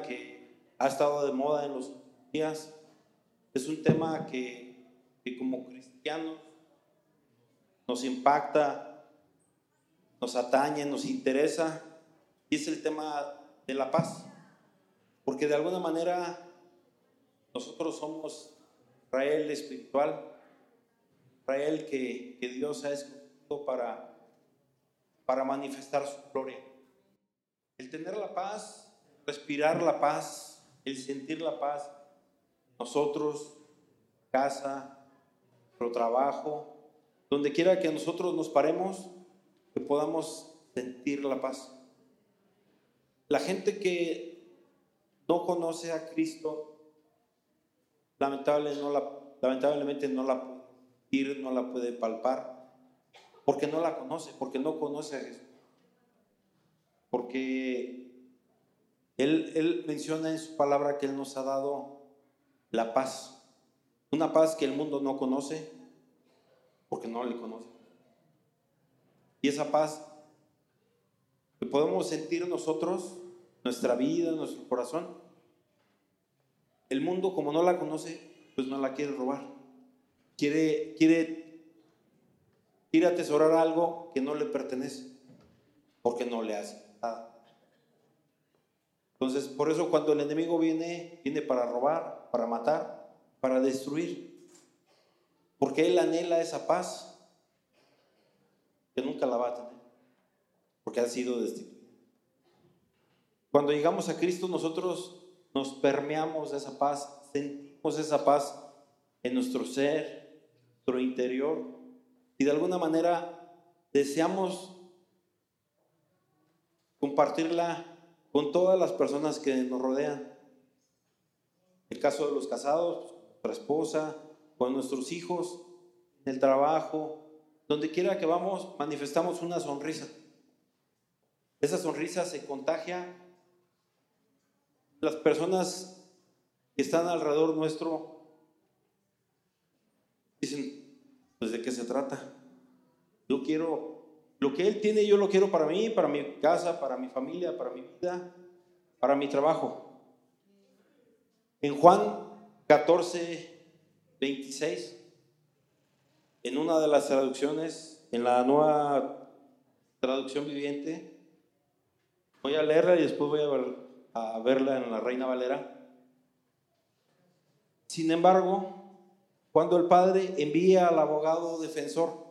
que ha estado de moda en los días. Es un tema que, que como cristianos nos impacta, nos atañe, nos interesa, y es el tema de la paz. Porque de alguna manera nosotros somos Israel espiritual, Israel que, que Dios ha escogido para, para manifestar su gloria. El tener la paz, respirar la paz, el sentir la paz, nosotros, casa, nuestro trabajo, donde quiera que nosotros nos paremos, que podamos sentir la paz. La gente que no conoce a Cristo lamentablemente no la puede ir, no la puede palpar, porque no la conoce, porque no conoce a Jesús. Porque él, menciona en su palabra que Él nos ha dado la paz, una paz que el mundo no conoce, porque no le conoce. Y esa paz que podemos sentir nosotros, nuestra vida, nuestro corazón, el mundo, como no la conoce, pues no la quiere robar. Quiere, quiere, quiere atesorar algo que no le pertenece, porque no le hace. Entonces, por eso cuando el enemigo viene, viene para robar, para matar, para destruir. Porque él anhela esa paz que nunca la va a tener, porque ha sido destituido. Cuando llegamos a Cristo, nosotros nos permeamos de esa paz, sentimos esa paz en nuestro ser, nuestro interior, y de alguna manera deseamos compartirla con todas las personas que nos rodean. El caso de los casados, nuestra esposa, con nuestros hijos, en el trabajo, donde quiera que vamos, manifestamos una sonrisa. Esa sonrisa se contagia las personas que están alrededor nuestro dicen, pues de qué se trata. Yo quiero, lo que Él tiene yo lo quiero para mí, para mi casa, para mi familia, para mi vida, para mi trabajo. En Juan 14, 26, en una de las traducciones, en la nueva traducción viviente, voy a leerla y después voy a ver a verla en la Reina Valera. Sin embargo, cuando el Padre envía al abogado defensor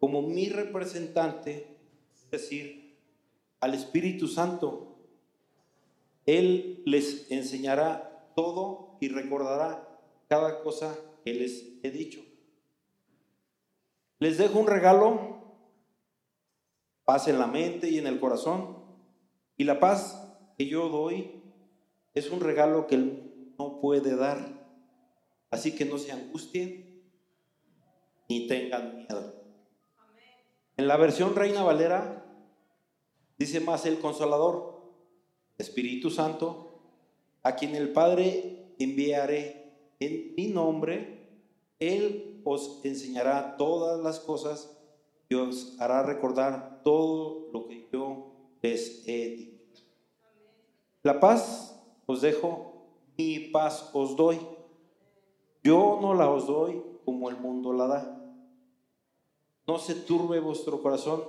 como mi representante, es decir, al Espíritu Santo, Él les enseñará todo y recordará cada cosa que les he dicho. Les dejo un regalo, paz en la mente y en el corazón y la paz que yo doy es un regalo que Él no puede dar. Así que no se angustien ni tengan miedo. En la versión Reina Valera dice más el consolador, Espíritu Santo, a quien el Padre enviaré en mi nombre, Él os enseñará todas las cosas y os hará recordar todo lo que yo les he dicho. La paz os dejo, mi paz os doy. Yo no la os doy como el mundo la da. No se turbe vuestro corazón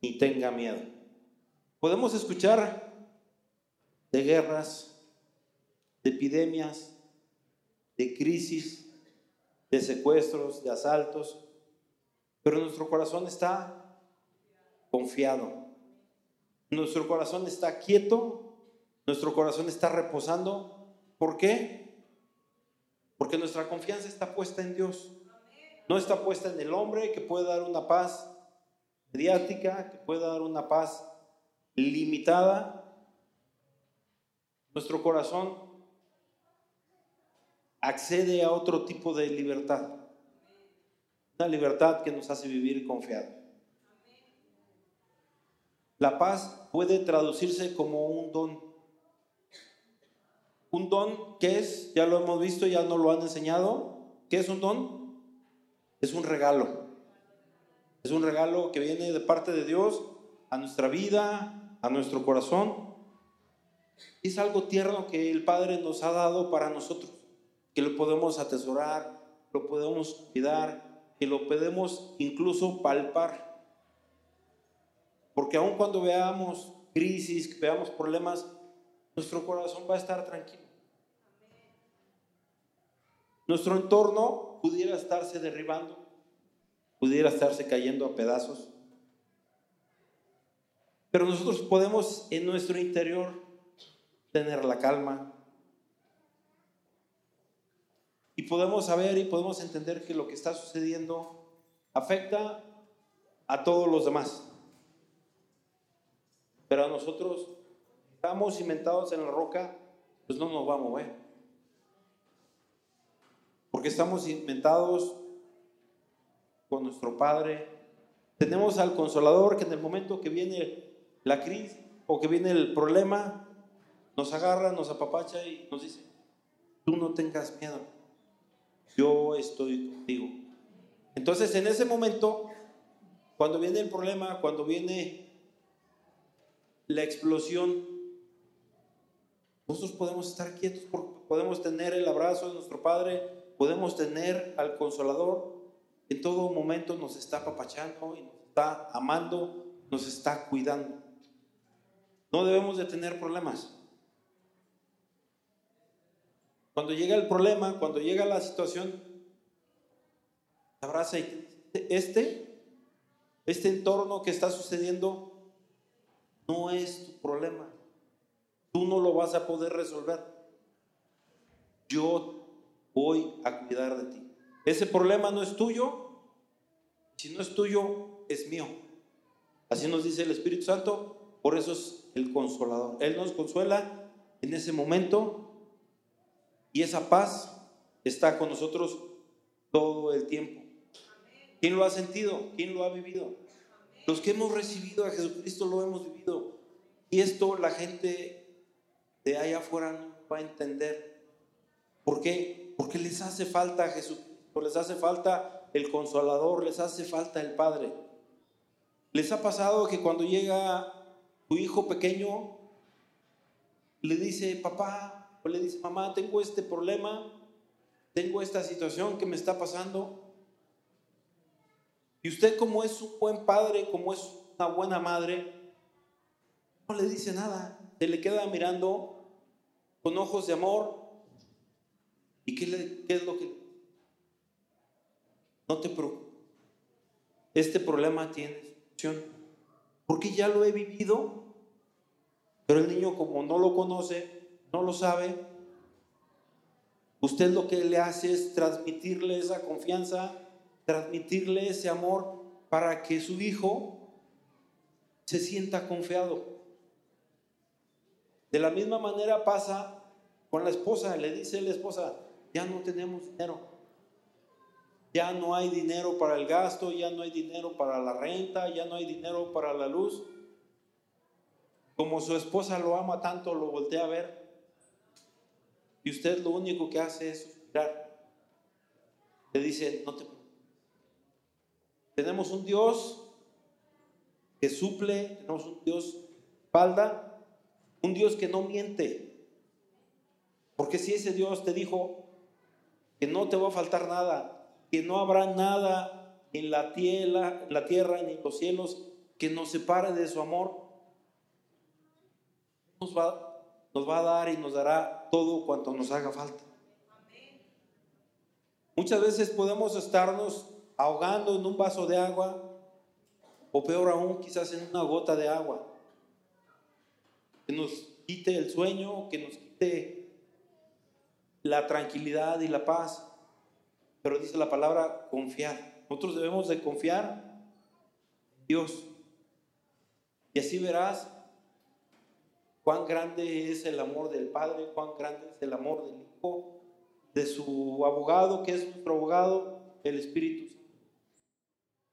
ni tenga miedo. Podemos escuchar de guerras, de epidemias, de crisis, de secuestros, de asaltos, pero nuestro corazón está confiado. Nuestro corazón está quieto nuestro corazón está reposando. ¿Por qué? Porque nuestra confianza está puesta en Dios. No está puesta en el hombre que puede dar una paz mediática, que puede dar una paz limitada. Nuestro corazón accede a otro tipo de libertad. Una libertad que nos hace vivir confiado. La paz puede traducirse como un don. Un don, ¿qué es? Ya lo hemos visto, ya nos lo han enseñado. ¿Qué es un don? Es un regalo. Es un regalo que viene de parte de Dios a nuestra vida, a nuestro corazón. Es algo tierno que el Padre nos ha dado para nosotros, que lo podemos atesorar, lo podemos cuidar, que lo podemos incluso palpar. Porque aun cuando veamos crisis, veamos problemas, nuestro corazón va a estar tranquilo. Nuestro entorno pudiera estarse derribando, pudiera estarse cayendo a pedazos, pero nosotros podemos en nuestro interior tener la calma y podemos saber y podemos entender que lo que está sucediendo afecta a todos los demás. Pero a nosotros estamos cimentados en la roca, pues no nos va a mover. Estamos cimentados con nuestro Padre. Tenemos al consolador que en el momento que viene la crisis o que viene el problema, nos agarra, nos apapacha y nos dice, tú no tengas miedo, yo estoy contigo. Entonces en ese momento, cuando viene el problema, cuando viene la explosión, nosotros podemos estar quietos porque podemos tener el abrazo de nuestro Padre, podemos tener al Consolador, en todo momento nos está apapachando y nos está amando, nos está cuidando. No debemos de tener problemas. Cuando llega el problema, cuando llega la situación, abraza y este, este entorno que está sucediendo no es tu problema. Tú no lo vas a poder resolver. Yo voy a cuidar de ti. Ese problema no es tuyo. Si no es tuyo, es mío. Así nos dice el Espíritu Santo. Por eso es el consolador. Él nos consuela en ese momento y esa paz está con nosotros todo el tiempo. ¿Quién lo ha sentido? ¿Quién lo ha vivido? Los que hemos recibido a Jesucristo lo hemos vivido. Y esto la gente de allá afuera no va a entender. ¿Por qué? Porque les hace falta a Jesucristo, les hace falta el consolador, les hace falta el Padre. Les ha pasado que cuando llega tu hijo pequeño le dice, papá, o le dice, mamá, tengo este problema, tengo esta situación que me está pasando. Y usted como es un buen padre, como es una buena madre, no le dice nada, se le queda mirando con ojos de amor. ¿Y qué, le, es lo que... No te preocupes, este problema tiene solución porque ya lo he vivido, pero el niño como no lo conoce, no lo sabe, usted lo que le hace es transmitirle esa confianza, transmitirle ese amor para que su hijo se sienta confiado. De la misma manera pasa con la esposa, le dice la esposa, ya no tenemos dinero. Ya no hay dinero para el gasto, ya no hay dinero para la renta, ya no hay dinero para la luz. Como su esposa lo ama tanto, lo voltea a ver. Y usted lo único que hace es suspirar. Le dice, no te Tenemos un Dios que suple, tenemos un Dios falda, un Dios que no miente. Porque si ese Dios te dijo que no te va a faltar nada, que no habrá nada en la tierra, la tierra ni en los cielos que nos separe de su amor. Nos va, nos va a dar y nos dará todo cuanto nos haga falta. Muchas veces podemos estarnos ahogando en un vaso de agua o peor aún quizás en una gota de agua que nos quite el sueño, que nos quite la tranquilidad y la paz pero dice la palabra confiar. Nosotros debemos de confiar en Dios. Y así verás cuán grande es el amor del Padre, cuán grande es el amor del Hijo, de su abogado, que es nuestro abogado, el Espíritu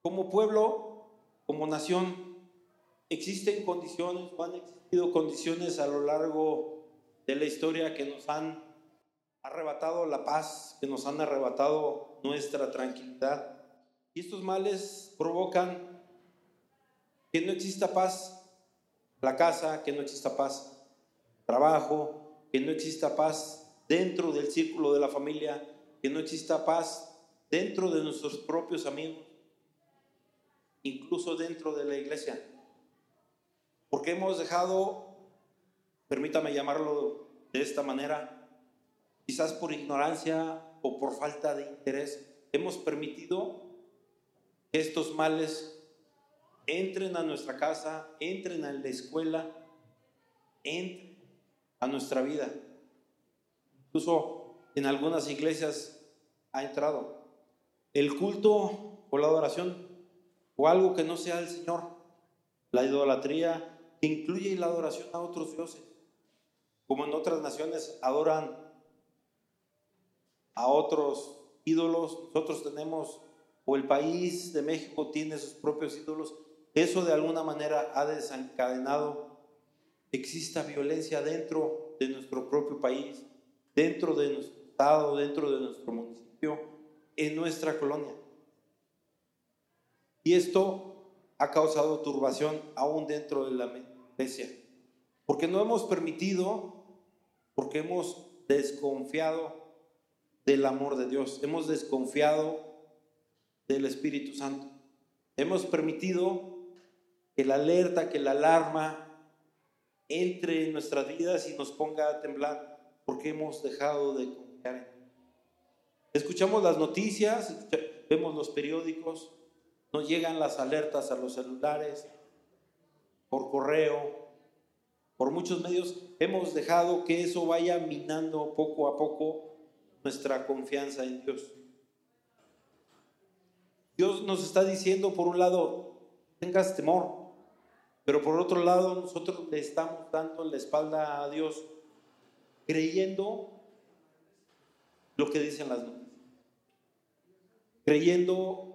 Como pueblo, como nación, existen condiciones, o han existido condiciones a lo largo de la historia que nos han arrebatado la paz, que nos han arrebatado nuestra tranquilidad. Y estos males provocan que no exista paz la casa, que no exista paz trabajo, que no exista paz dentro del círculo de la familia, que no exista paz dentro de nuestros propios amigos, incluso dentro de la iglesia. Porque hemos dejado, permítame llamarlo de esta manera, quizás por ignorancia o por falta de interés, hemos permitido que estos males entren a nuestra casa, entren a la escuela, entren a nuestra vida. Incluso en algunas iglesias ha entrado. El culto o la adoración o algo que no sea el Señor, la idolatría incluye la adoración a otros dioses, como en otras naciones adoran a otros ídolos, nosotros tenemos, o el país de México tiene sus propios ídolos, eso de alguna manera ha desencadenado, exista violencia dentro de nuestro propio país, dentro de nuestro estado, dentro de nuestro municipio, en nuestra colonia. Y esto ha causado turbación aún dentro de la iglesia, porque no hemos permitido, porque hemos desconfiado del amor de Dios, hemos desconfiado del Espíritu Santo, hemos permitido que la alerta, que la alarma entre en nuestras vidas y nos ponga a temblar, porque hemos dejado de confiar en Él. Escuchamos las noticias, vemos los periódicos, nos llegan las alertas a los celulares, por correo, por muchos medios. Hemos dejado que eso vaya minando poco a poco nuestra confianza en Dios. Dios nos está diciendo, por un lado, tengas temor, pero por otro lado, nosotros le estamos dando la espalda a Dios, creyendo lo que dicen las noticias, creyendo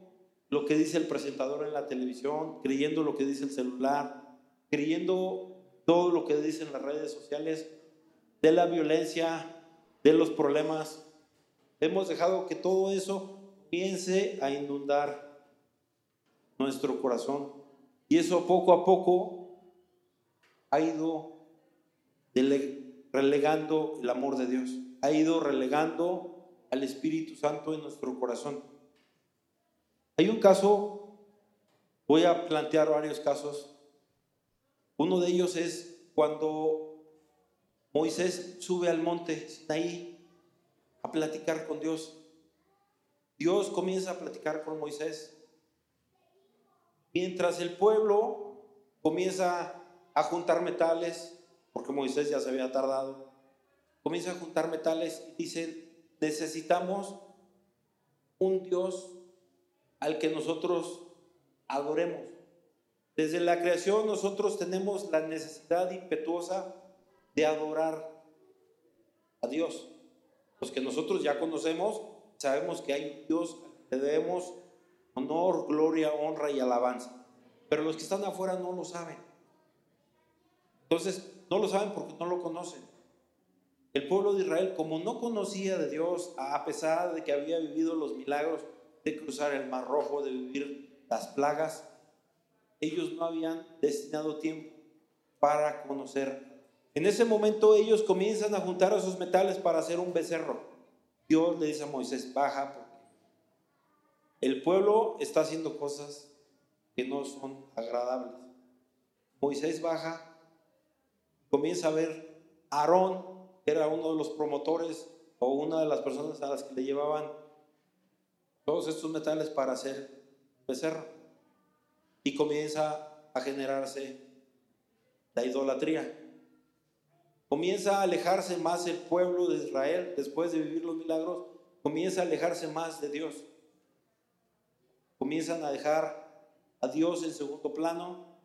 lo que dice el presentador en la televisión, creyendo lo que dice el celular, creyendo todo lo que dicen las redes sociales, de la violencia, de los problemas. Hemos dejado que todo eso piense a inundar nuestro corazón. Y eso poco a poco ha ido relegando el amor de Dios, ha ido relegando al Espíritu Santo en nuestro corazón. Hay un caso, voy a plantear varios casos. Uno de ellos es cuando Moisés sube al monte Sinaí a platicar con Dios. Dios comienza a platicar con Moisés. Mientras el pueblo comienza a juntar metales, porque Moisés ya se había tardado, comienza a juntar metales y dice, necesitamos un Dios al que nosotros adoremos. Desde la creación nosotros tenemos la necesidad impetuosa de adorar a Dios. Los que nosotros ya conocemos, sabemos que hay Dios que debemos honor, gloria, honra y alabanza. Pero los que están afuera no lo saben. Entonces, no lo saben porque no lo conocen. El pueblo de Israel, como no conocía de Dios, a pesar de que había vivido los milagros, de cruzar el Mar Rojo, de vivir las plagas, ellos no habían destinado tiempo para conocer. En ese momento ellos comienzan a juntar esos metales para hacer un becerro. Dios le dice a Moisés, baja porque el pueblo está haciendo cosas que no son agradables. Moisés baja, comienza a ver a Aarón, que era uno de los promotores o una de las personas a las que le llevaban todos estos metales para hacer becerro. Y comienza a generarse la idolatría. Comienza a alejarse más el pueblo de Israel después de vivir los milagros, comienza a alejarse más de Dios. Comienzan a dejar a Dios en segundo plano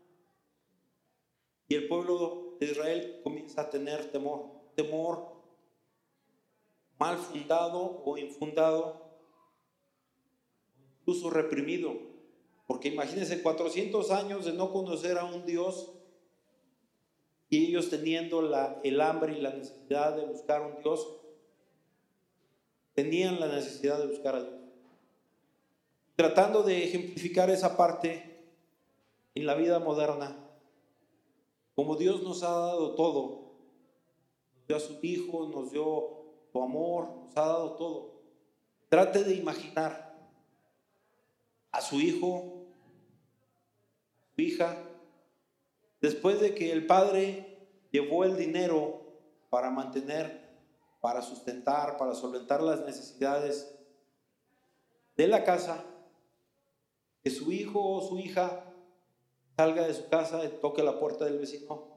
y el pueblo de Israel comienza a tener temor, temor mal fundado o infundado incluso reprimido. Porque imagínense 400 años de no conocer a un Dios y ellos teniendo la, el hambre y la necesidad de buscar un Dios, tenían la necesidad de buscar a Dios. Tratando de ejemplificar esa parte en la vida moderna, como Dios nos ha dado todo, dio a su hijo, nos dio su amor, nos ha dado todo. Trate de imaginar a su hijo, su hija, después de que el padre llevó el dinero para mantener, para sustentar, para solventar las necesidades de la casa, que su hijo o su hija salga de su casa y toque la puerta del vecino.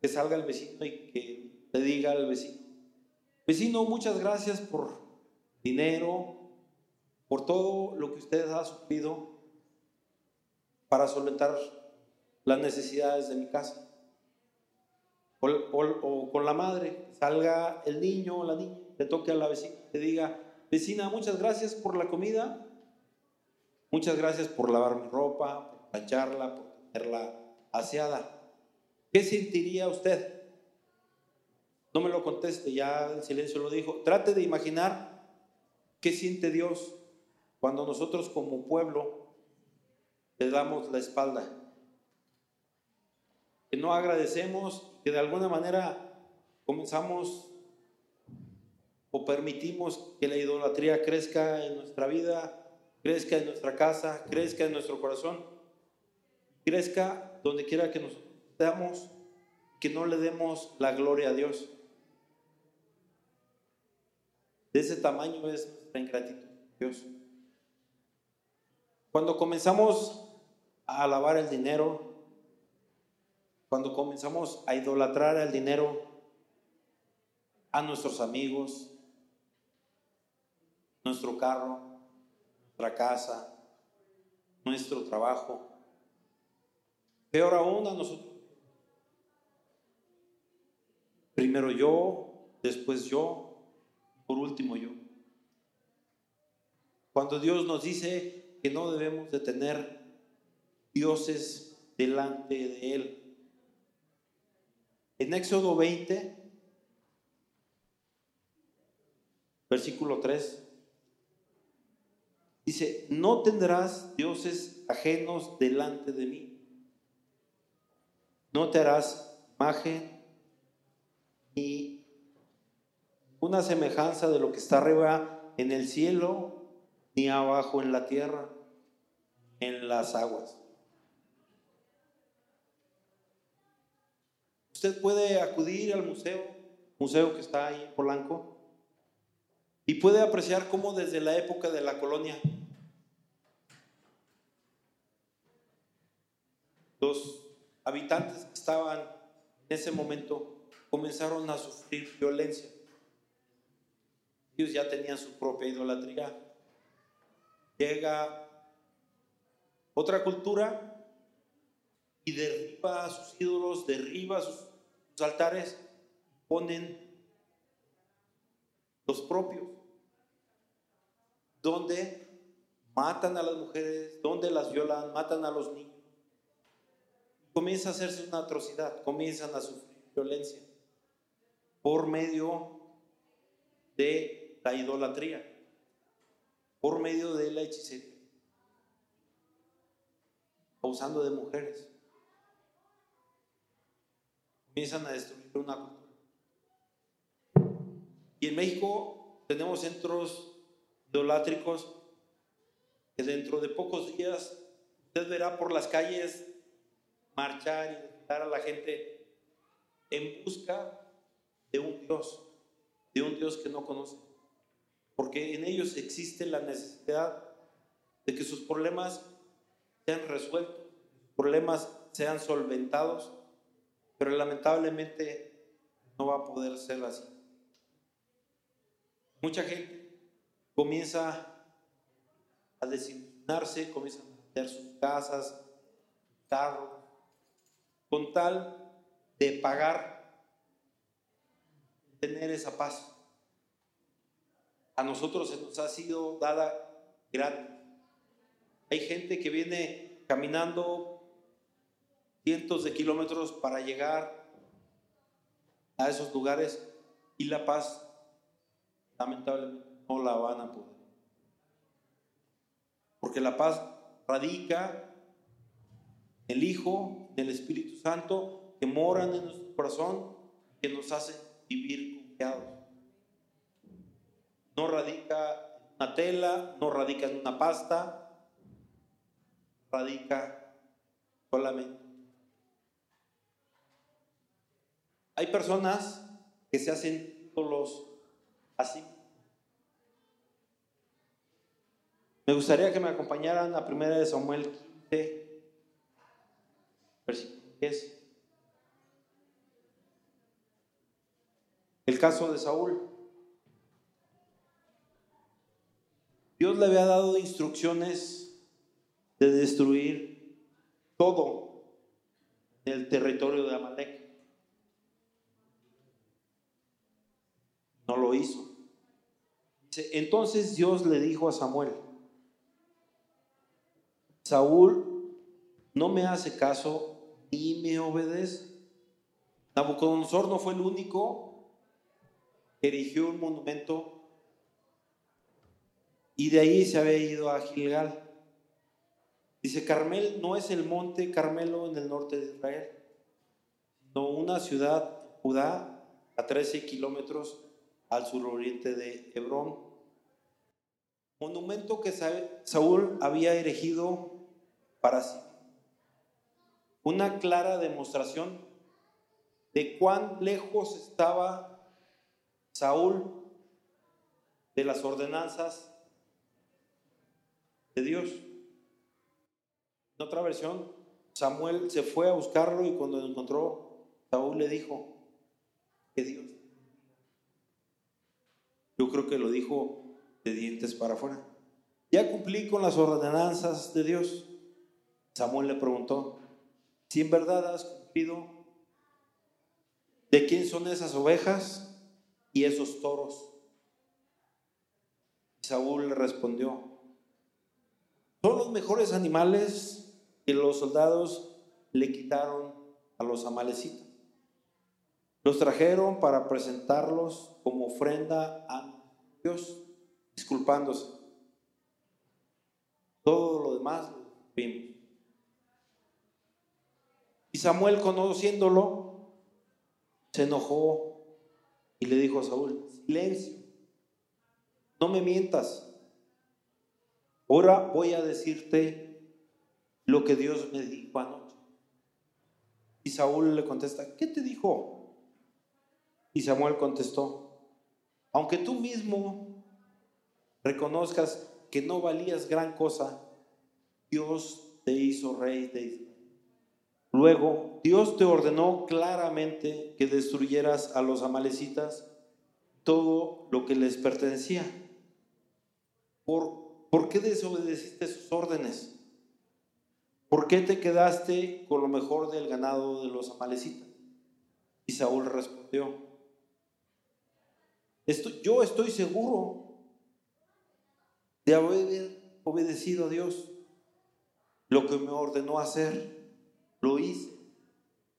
Que salga el vecino y que le diga al vecino, vecino, muchas gracias por dinero, por todo lo que usted ha sufrido para solventar las necesidades de mi casa. O, con la madre, salga el niño o la niña, le toque a la vecina, le diga, vecina, muchas gracias por la comida, Muchas gracias por lavar mi ropa, por plancharla, por tenerla aseada. ¿Qué sentiría usted? No me lo conteste, ya el silencio lo dijo. Trate de imaginar qué siente Dios cuando nosotros como pueblo le damos la espalda. Que no agradecemos, que de alguna manera comenzamos o permitimos que la idolatría crezca en nuestra vida crezca en nuestra casa, crezca en nuestro corazón, crezca donde quiera que nos damos, que no le demos la gloria a Dios. De ese tamaño es nuestra ingratitud, Dios. Cuando comenzamos a alabar el dinero, cuando comenzamos a idolatrar el dinero, a nuestros amigos, nuestro carro, nuestra casa, nuestro trabajo. Peor aún a nosotros. Primero yo, después yo, por último yo. Cuando Dios nos dice que no debemos de tener dioses delante de Él. En Éxodo 20, versículo 3, Dice, no tendrás dioses ajenos delante de mí. No te harás imagen ni una semejanza de lo que está arriba en el cielo, ni abajo en la tierra, en las aguas. Usted puede acudir al museo, museo que está ahí en Polanco, y puede apreciar cómo desde la época de la colonia los habitantes que estaban en ese momento comenzaron a sufrir violencia. Ellos ya tenían su propia idolatría. Llega otra cultura y derriba a sus ídolos, derriba sus, altares, ponen los propios, donde matan a las mujeres, donde las violan, matan a los niños. Comienza a hacerse una atrocidad, comienzan a sufrir violencia por medio de la idolatría, por medio de la hechicería, abusando de mujeres. Comienzan a destruir una cultura. Y en México tenemos centros idolátricos que dentro de pocos días usted verá por las calles marchar y dar a la gente en busca de un Dios, de un Dios que no conoce. Porque en ellos existe la necesidad de que sus problemas sean resueltos, problemas sean solventados, pero lamentablemente no va a poder ser así. Mucha gente comienza a designarse, comienza a vender sus casas, carros, con tal de pagar, tener esa paz. A nosotros se nos ha sido dada gratis. Hay gente que viene caminando cientos de kilómetros para llegar a esos lugares y la paz lamentablemente no la van a poder. Porque la paz radica en el Hijo, en el Espíritu Santo, que moran en nuestro corazón que nos hacen vivir confiados. No radica en una tela, no radica en una pasta, radica solamente. Hay personas que se hacen ídolos así. Me gustaría que me acompañaran a primera de Samuel 15, versículo 10. El caso de Saúl. Dios le había dado instrucciones de destruir todo el territorio de Amalek. No lo hizo. Entonces Dios le dijo a Samuel, Saúl no me hace caso ni me obedece. Nabucodonosor no fue el único que erigió un monumento y de ahí se había ido a Gilgal. Dice, Carmel no es el monte Carmelo en el norte de Israel, sino una ciudad, Judá, a 13 kilómetros al suroriente de Hebrón. Monumento que Saúl había erigido para sí. Una clara demostración de cuán lejos estaba Saúl de las ordenanzas de Dios. En otra versión, Samuel se fue a buscarlo y cuando lo encontró, Saúl le dijo que Dios yo creo que lo dijo de dientes para afuera. Ya cumplí con las ordenanzas de Dios. Samuel le preguntó, si en verdad has cumplido, ¿de quién son esas ovejas y esos toros? Saúl le respondió, son los mejores animales que los soldados le quitaron a los amalecitas. Los trajeron para presentarlos como ofrenda a Dios, disculpándose. Todo lo demás vimos. Y Samuel, conociéndolo, se enojó y le dijo a Saúl, silencio, no me mientas. Ahora voy a decirte lo que Dios me dijo anoche. Y Saúl le contesta, ¿qué te dijo? Y Samuel contestó, aunque tú mismo reconozcas que no valías gran cosa, Dios te hizo rey de Israel. Luego, Dios te ordenó claramente que destruyeras a los amalecitas todo lo que les pertenecía. ¿Por, ¿por qué desobedeciste sus órdenes? ¿Por qué te quedaste con lo mejor del ganado de los amalecitas? Y Saúl respondió, yo estoy seguro de haber obedecido a Dios. Lo que me ordenó hacer, lo hice.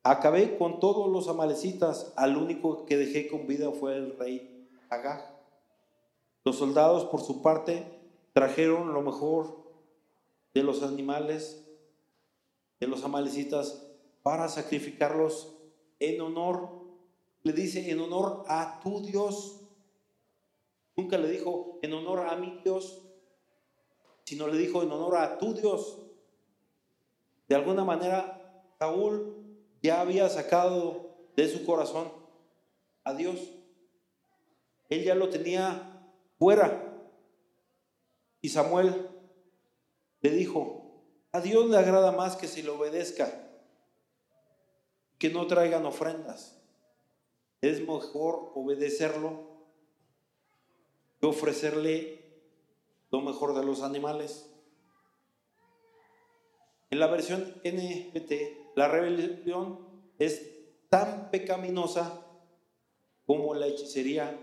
Acabé con todos los amalecitas. Al único que dejé con vida fue el rey Agag. Los soldados, por su parte, trajeron lo mejor de los animales de los amalecitas para sacrificarlos en honor, le dice, en honor a tu Dios. Nunca le dijo en honor a mi Dios, sino le dijo en honor a tu Dios. De alguna manera, Saúl ya había sacado de su corazón a Dios. Él ya lo tenía fuera. Y Samuel le dijo, a Dios le agrada más que se le obedezca, que no traigan ofrendas. Es mejor obedecerlo ofrecerle lo mejor de los animales. En la versión NBT, la rebelión es tan pecaminosa como la hechicería,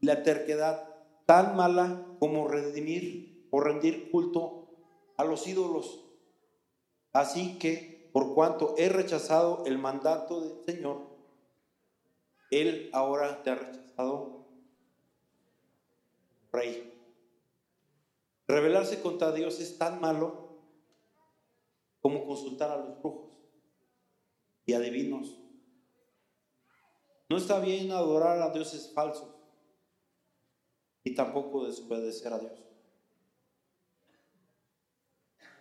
la terquedad tan mala como redimir o rendir culto a los ídolos. Así que, por cuanto he rechazado el mandato del Señor, Él ahora te ha rechazado rey. Rebelarse contra Dios es tan malo como consultar a los brujos y adivinos No está bien adorar a dioses falsos y tampoco desobedecer a Dios.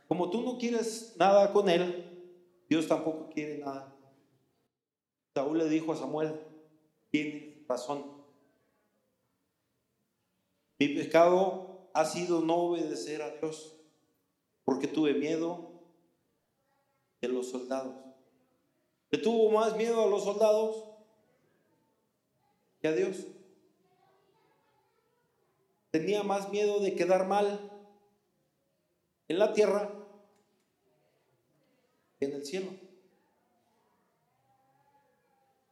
Como tú no quieres nada con él, Dios tampoco quiere nada. Saúl le dijo a Samuel, tiene razón. Mi pecado ha sido no obedecer a Dios, porque tuve miedo de los soldados. ¿Le tuvo más miedo a los soldados que a Dios? Tenía más miedo de quedar mal en la tierra que en el cielo.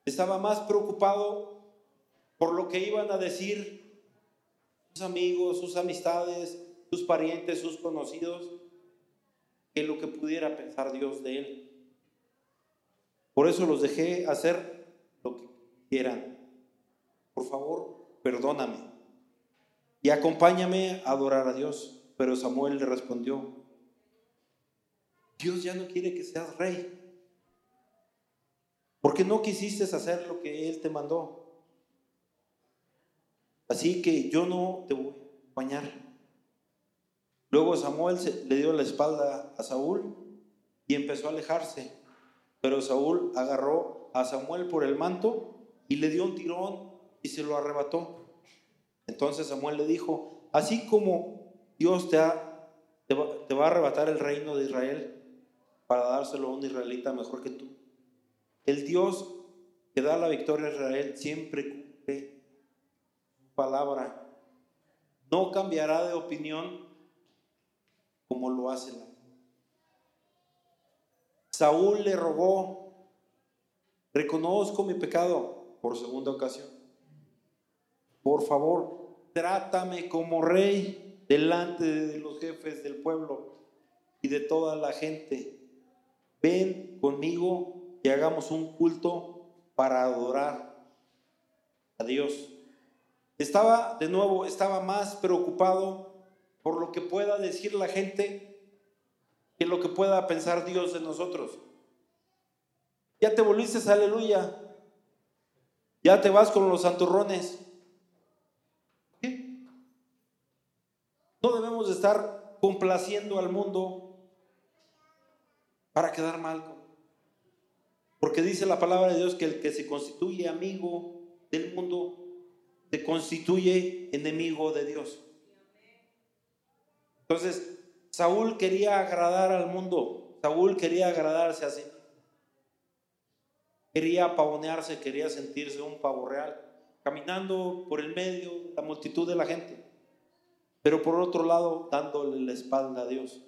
Estaba más preocupado por lo que iban a decir amigos, sus amistades, sus parientes, sus conocidos, que lo que pudiera pensar Dios de él. Por eso los dejé hacer lo que quieran. Por favor, perdóname y acompáñame a adorar a Dios. Pero Samuel le respondió, Dios ya no quiere que seas rey, porque no quisiste hacer lo que Él te mandó. Así que yo no te voy a acompañar. Luego Samuel le dio la espalda a Saúl y empezó a alejarse. Pero Saúl agarró a Samuel por el manto y le dio un tirón y se lo arrebató. Entonces Samuel le dijo, así como Dios te, te, va, a arrebatar el reino de Israel para dárselo a un israelita mejor que tú, el Dios que da la victoria a Israel siempre cumple palabra. No cambiará de opinión como lo hace la Saúl le rogó, reconozco mi pecado por segunda ocasión. Por favor, trátame como rey delante de los jefes del pueblo y de toda la gente. Ven conmigo y hagamos un culto para adorar a Dios. Estaba, de nuevo, estaba más preocupado por lo que pueda decir la gente que lo que pueda pensar Dios de nosotros. Ya te volviste, aleluya. Ya te vas con los santurrones. No debemos estar complaciendo al mundo para quedar mal. Porque dice la palabra de Dios que el que se constituye amigo del mundo se constituye enemigo de Dios. Entonces, Saúl quería agradar al mundo, Saúl quería agradarse a sí. Quería pavonearse, quería sentirse un pavo real, caminando por el medio la multitud de la gente, pero por otro lado dándole la espalda a Dios.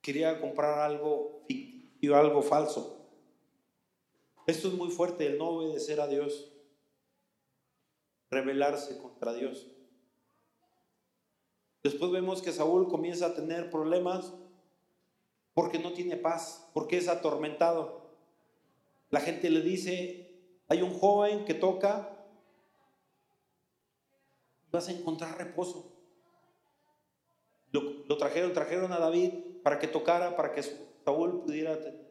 Quería comprar algo ficticio, algo falso. Esto es muy fuerte, el no obedecer a Dios, rebelarse contra Dios. Después vemos que Saúl comienza a tener problemas porque no tiene paz, porque es atormentado. La gente le dice, hay un joven que toca, vas a encontrar reposo. Lo, trajeron, trajeron a David para que tocara, para que Saúl pudiera tener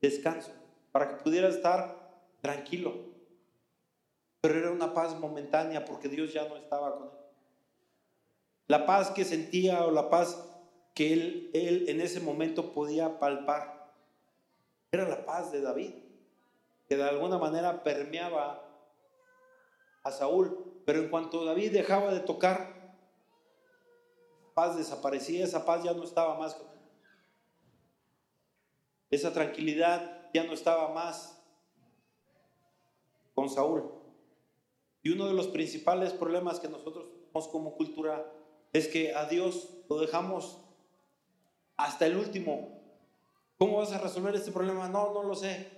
descanso, para que pudiera estar tranquilo. Pero era una paz momentánea porque Dios ya no estaba con él. La paz que sentía o la paz que él, él en ese momento podía palpar era la paz de David, que de alguna manera permeaba a Saúl. Pero en cuanto David dejaba de tocar, paz desaparecía, esa paz ya no estaba más con él. Esa tranquilidad ya no estaba más con Saúl. Y uno de los principales problemas que nosotros tenemos como cultura es que a Dios lo dejamos hasta el último. ¿Cómo vas a resolver este problema? No, no lo sé.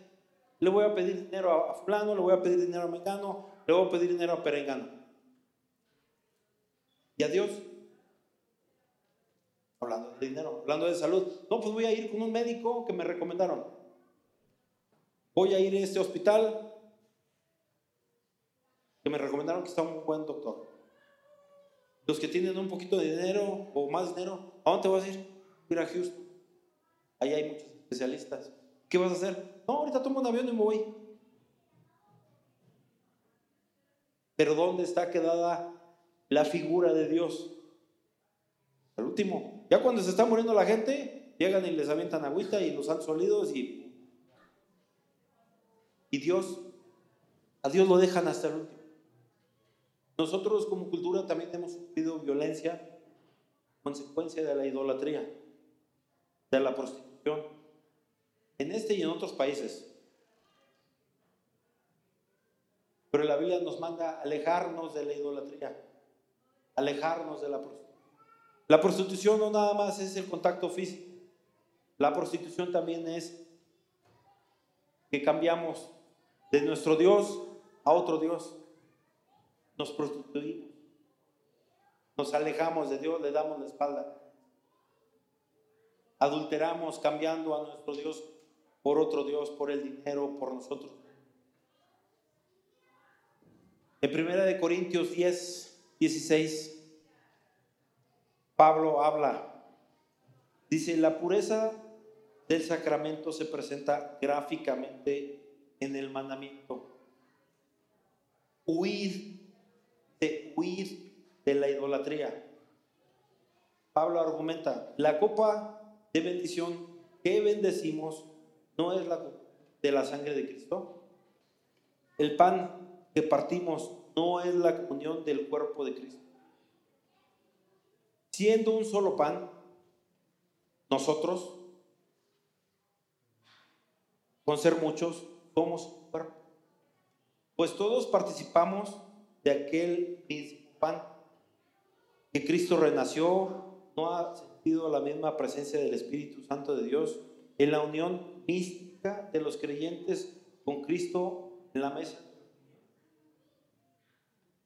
Le voy a pedir dinero a fulano, le voy a pedir dinero a mecano, le voy a pedir dinero a perengano. ¿Y a Dios? Hablando de dinero, hablando de salud. No, pues voy a ir con un médico que me recomendaron. Voy a ir a este hospital que me recomendaron que está un buen doctor. Los que tienen un poquito de dinero o más dinero, ¿a dónde vas a ir? Ir a Houston. Ahí hay muchos especialistas. ¿Qué vas a hacer? No, ahorita tomo un avión y me voy. Pero ¿dónde está quedada la figura de Dios? Al último, ya cuando se está muriendo la gente, llegan y les avientan agüita y los han solidos y y Dios, a Dios lo dejan hasta el último. Nosotros como cultura también hemos sufrido violencia consecuencia de la idolatría, de la prostitución, en este y en otros países. Pero la Biblia nos manda alejarnos de la idolatría, alejarnos de la prostitución. La prostitución no nada más es el contacto físico, la prostitución también es que cambiamos de nuestro Dios a otro Dios. Nos prostituimos. Nos alejamos de Dios, le damos la espalda. Adulteramos cambiando a nuestro Dios por otro Dios, por el dinero, por nosotros. En primera de Corintios 10, 16, Pablo habla, dice, la pureza del sacramento se presenta gráficamente en el mandamiento. Huir huir de la idolatría. Pablo argumenta, la copa de bendición que bendecimos no es la de la sangre de Cristo. El pan que partimos no es la comunión del cuerpo de Cristo. Siendo un solo pan, nosotros, con ser muchos, somos cuerpo. Pues todos participamos de aquel mismo pan. Que Cristo renació, no ha sentido la misma presencia del Espíritu Santo de Dios en la unión mística de los creyentes con Cristo en la mesa.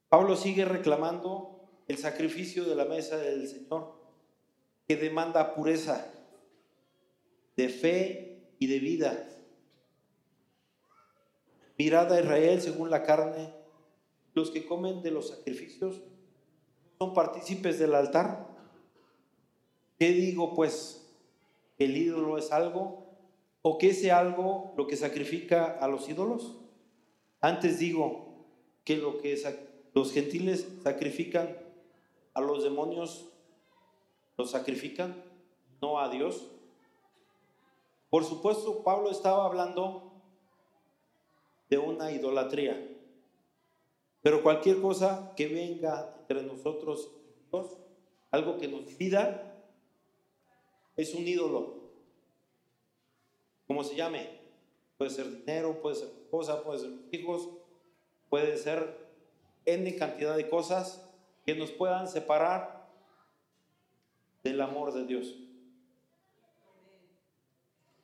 Pablo sigue reclamando el sacrificio de la mesa del Señor, que demanda pureza de fe y de vida. Mirad a Israel según la carne, los que comen de los sacrificios son partícipes del altar. ¿Qué digo pues? ¿El ídolo es algo? ¿O que ese algo lo que sacrifica a los ídolos? Antes digo que lo que los gentiles sacrifican a los demonios, los sacrifican, no a Dios. Por supuesto, Pablo estaba hablando de una idolatría. Pero cualquier cosa que venga entre nosotros y Dios, algo que nos divida, es un ídolo. Como se llame. Puede ser dinero, puede ser esposa, puede ser hijos, puede ser N cantidad de cosas que nos puedan separar del amor de Dios.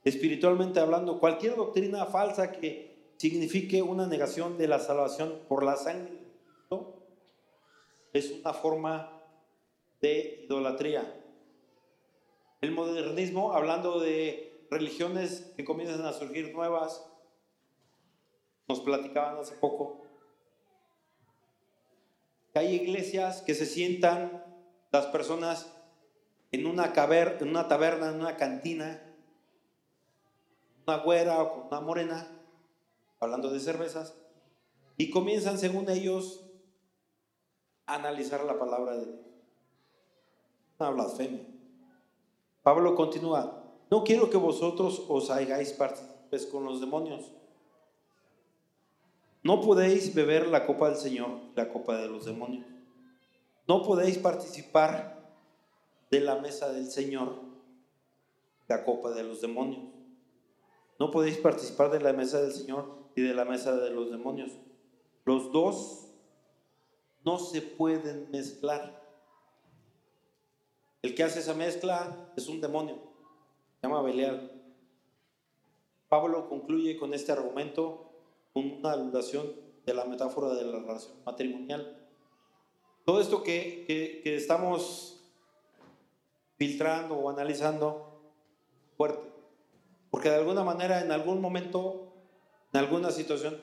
Espiritualmente hablando, cualquier doctrina falsa que signifique una negación de la salvación por la sangre es una forma de idolatría. El modernismo, hablando de religiones que comienzan a surgir nuevas, nos platicaban hace poco, que hay iglesias que se sientan las personas en una, caver, en una taberna, en una cantina, una güera o con una morena, hablando de cervezas, y comienzan, según ellos, a analizar la palabra de Dios. Una blasfemia. Pablo continúa, no quiero que vosotros os hagáis partícipes con los demonios. No podéis beber la copa del Señor, la copa de los demonios. No podéis participar de la mesa del Señor, la copa de los demonios. No podéis participar de la mesa del Señor y de la mesa de los demonios. Los dos no se pueden mezclar. El que hace esa mezcla es un demonio, se llama Belial. Pablo concluye con este argumento con una aludación de la metáfora de la relación matrimonial. Todo esto que, que, que estamos filtrando o analizando, fuerte, porque de alguna manera en algún momento en alguna situación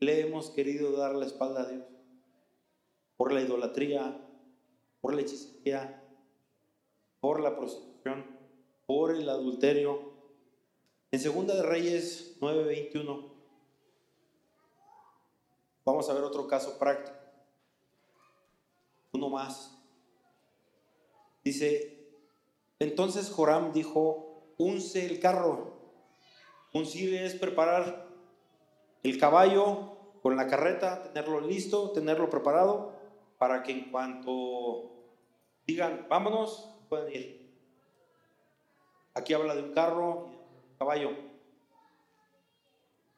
le hemos querido dar la espalda a Dios por la idolatría, por la hechicería, por la prostitución, por el adulterio. En Segunda de Reyes 9:21 vamos a ver otro caso práctico. más. Dice, entonces Joram dijo, unce el carro. Uncir es preparar el caballo con la carreta, tenerlo listo, tenerlo preparado, para que en cuanto digan, vámonos, puedan ir. Aquí habla de un carro y de un caballo.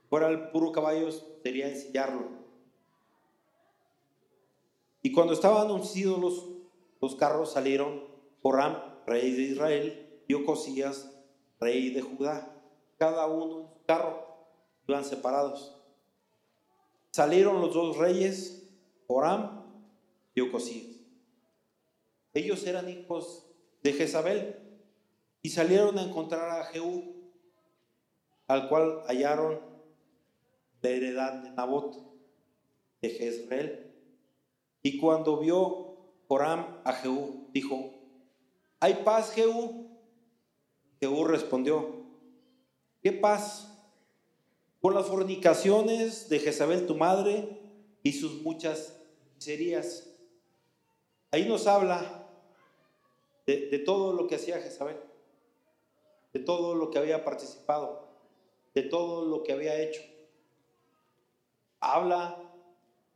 Fuera el puro caballo sería ensillarlo. Y cuando estaban uncidos los, los carros, salieron Joram, rey de Israel, y Ocosías, rey de Judá. Cada uno en su carro, iban separados. Salieron los dos reyes, Joram y Ocosías. Ellos eran hijos de Jezabel y salieron a encontrar a Jehú, al cual hallaron la heredad de Nabot, de Jezreel. Y cuando vio Joram a Jehú, dijo, ¿hay paz, Jehú? Jehú respondió, ¿qué paz? Por las fornicaciones de Jezabel tu madre y sus muchas miserias. Ahí nos habla de, de todo lo que hacía Jezabel, de todo lo que había participado, de todo lo que había hecho. Habla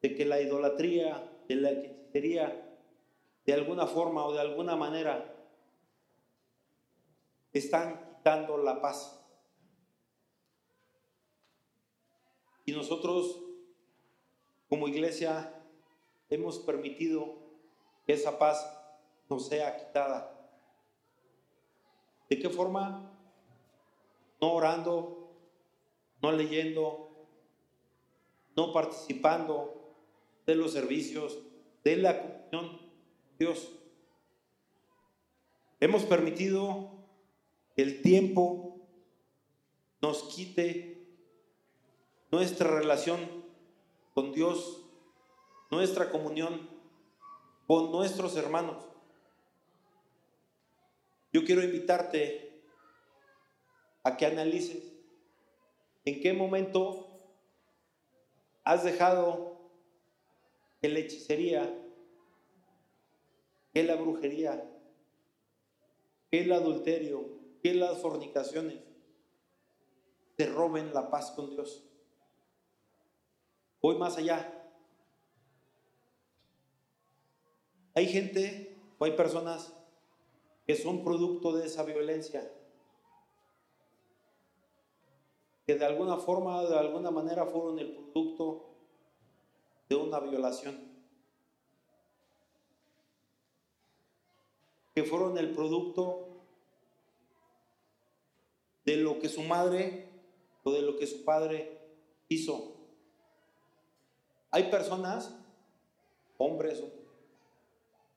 de que la idolatría, de la hechicería, de alguna forma o de alguna manera, están quitando la paz. Y nosotros, como iglesia, hemos permitido que esa paz nos sea quitada. ¿De qué forma? No orando, no leyendo, no participando de los servicios, de la comunión Dios. Hemos permitido que el tiempo nos quite nuestra relación con Dios, nuestra comunión con nuestros hermanos. Yo quiero invitarte a que analices en qué momento has dejado que la hechicería, que la brujería, que el adulterio, que las fornicaciones te roben la paz con Dios. Voy más allá. Hay gente o hay personas que son producto de esa violencia, que de alguna forma, de alguna manera fueron el producto de una violación, que fueron el producto de lo que su madre o de lo que su padre hizo. Hay personas, hombres,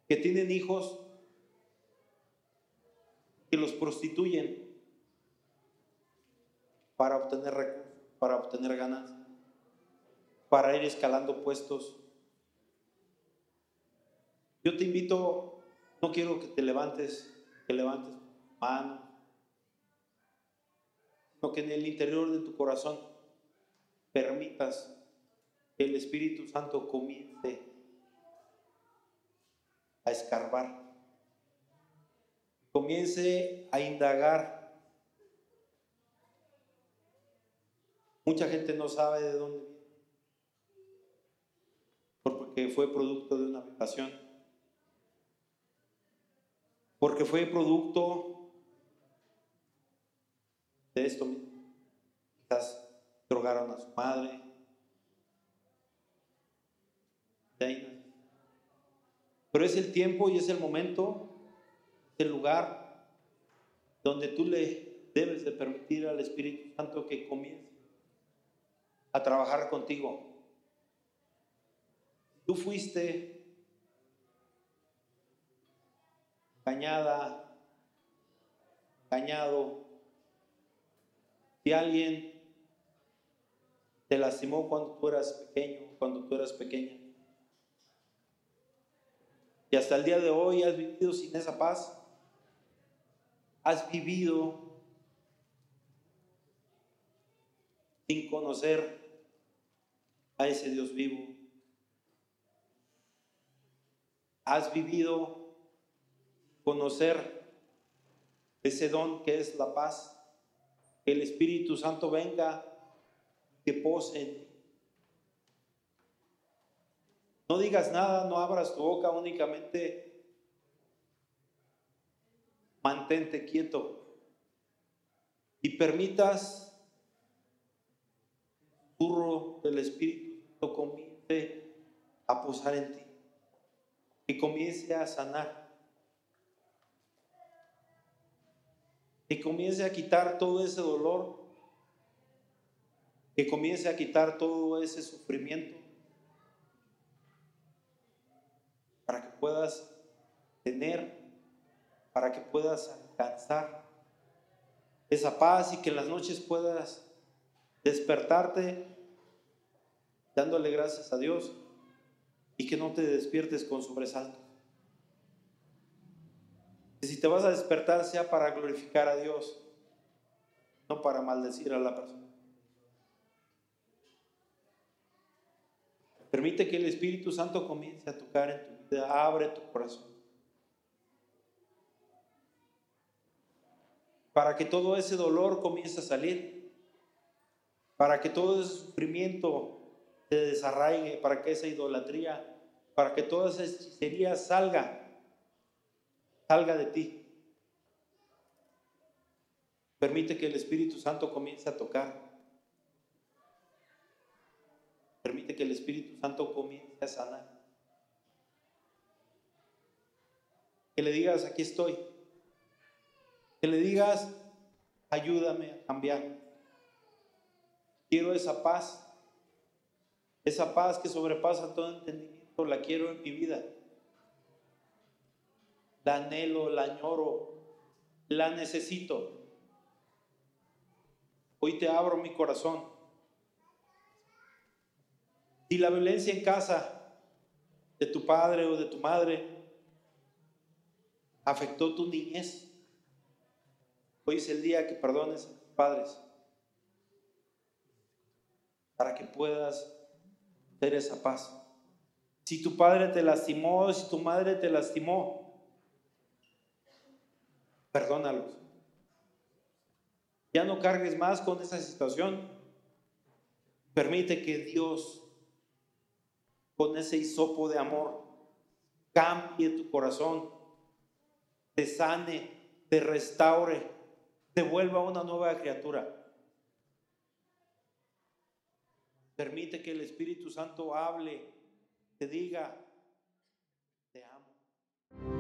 que tienen hijos que los prostituyen para obtener recursos, para obtener ganancias, para ir escalando puestos. Yo te invito, no quiero que te levantes, que levantes mano, sino que en el interior de tu corazón permitas el Espíritu Santo comience a escarbar, comience a indagar. Mucha gente no sabe de dónde viene, porque fue producto de una violación, porque fue producto de esto mismo. Quizás drogaron a su madre, pero es el tiempo y es el momento, el lugar donde tú le debes de permitir al Espíritu Santo que comience a trabajar contigo. Tú fuiste cañada, cañado, si alguien te lastimó cuando tú eras pequeño, cuando tú eras pequeña, y hasta el día de hoy has vivido sin esa paz. Has vivido sin conocer a ese Dios vivo. has vivido conocer ese don que es la paz, que el Espíritu Santo venga, que pose ti. No digas nada, no abras tu boca, únicamente mantente quieto y permitas el burro del Espíritu Santo comience a posar en ti, que comience a sanar, que comience a quitar todo ese dolor, que comience a quitar todo ese sufrimiento para que puedas tener, para que puedas alcanzar esa paz y que en las noches puedas despertarte dándole gracias a Dios y que no te despiertes con sobresalto. Que si te vas a despertar sea para glorificar a Dios, no para maldecir a la persona. Permite que el Espíritu Santo comience a tocar en tu abre tu corazón. Para que todo ese dolor comience a salir. Para que todo ese sufrimiento se desarraigue. Para que esa idolatría, para que toda esa hechicería salga. Salga de ti. Permite que el Espíritu Santo comience a tocar. Permite que el Espíritu Santo comience a sanar. Que le digas, aquí estoy. Que le digas, ayúdame a cambiar. Quiero esa paz, esa paz que sobrepasa todo entendimiento, la quiero en mi vida. La anhelo, la añoro, la necesito. Hoy te abro mi corazón. Si la violencia en casa de tu padre o de tu madre afectó tu niñez. Hoy es el día que perdones a tus padres para que puedas tener esa paz. Si tu padre te lastimó, si tu madre te lastimó, perdónalos. Ya no cargues más con esa situación. Permite que Dios, con ese hisopo de amor, cambie tu corazón te sane, te restaure, te vuelva una nueva criatura. Permite que el Espíritu Santo hable, te diga, te amo.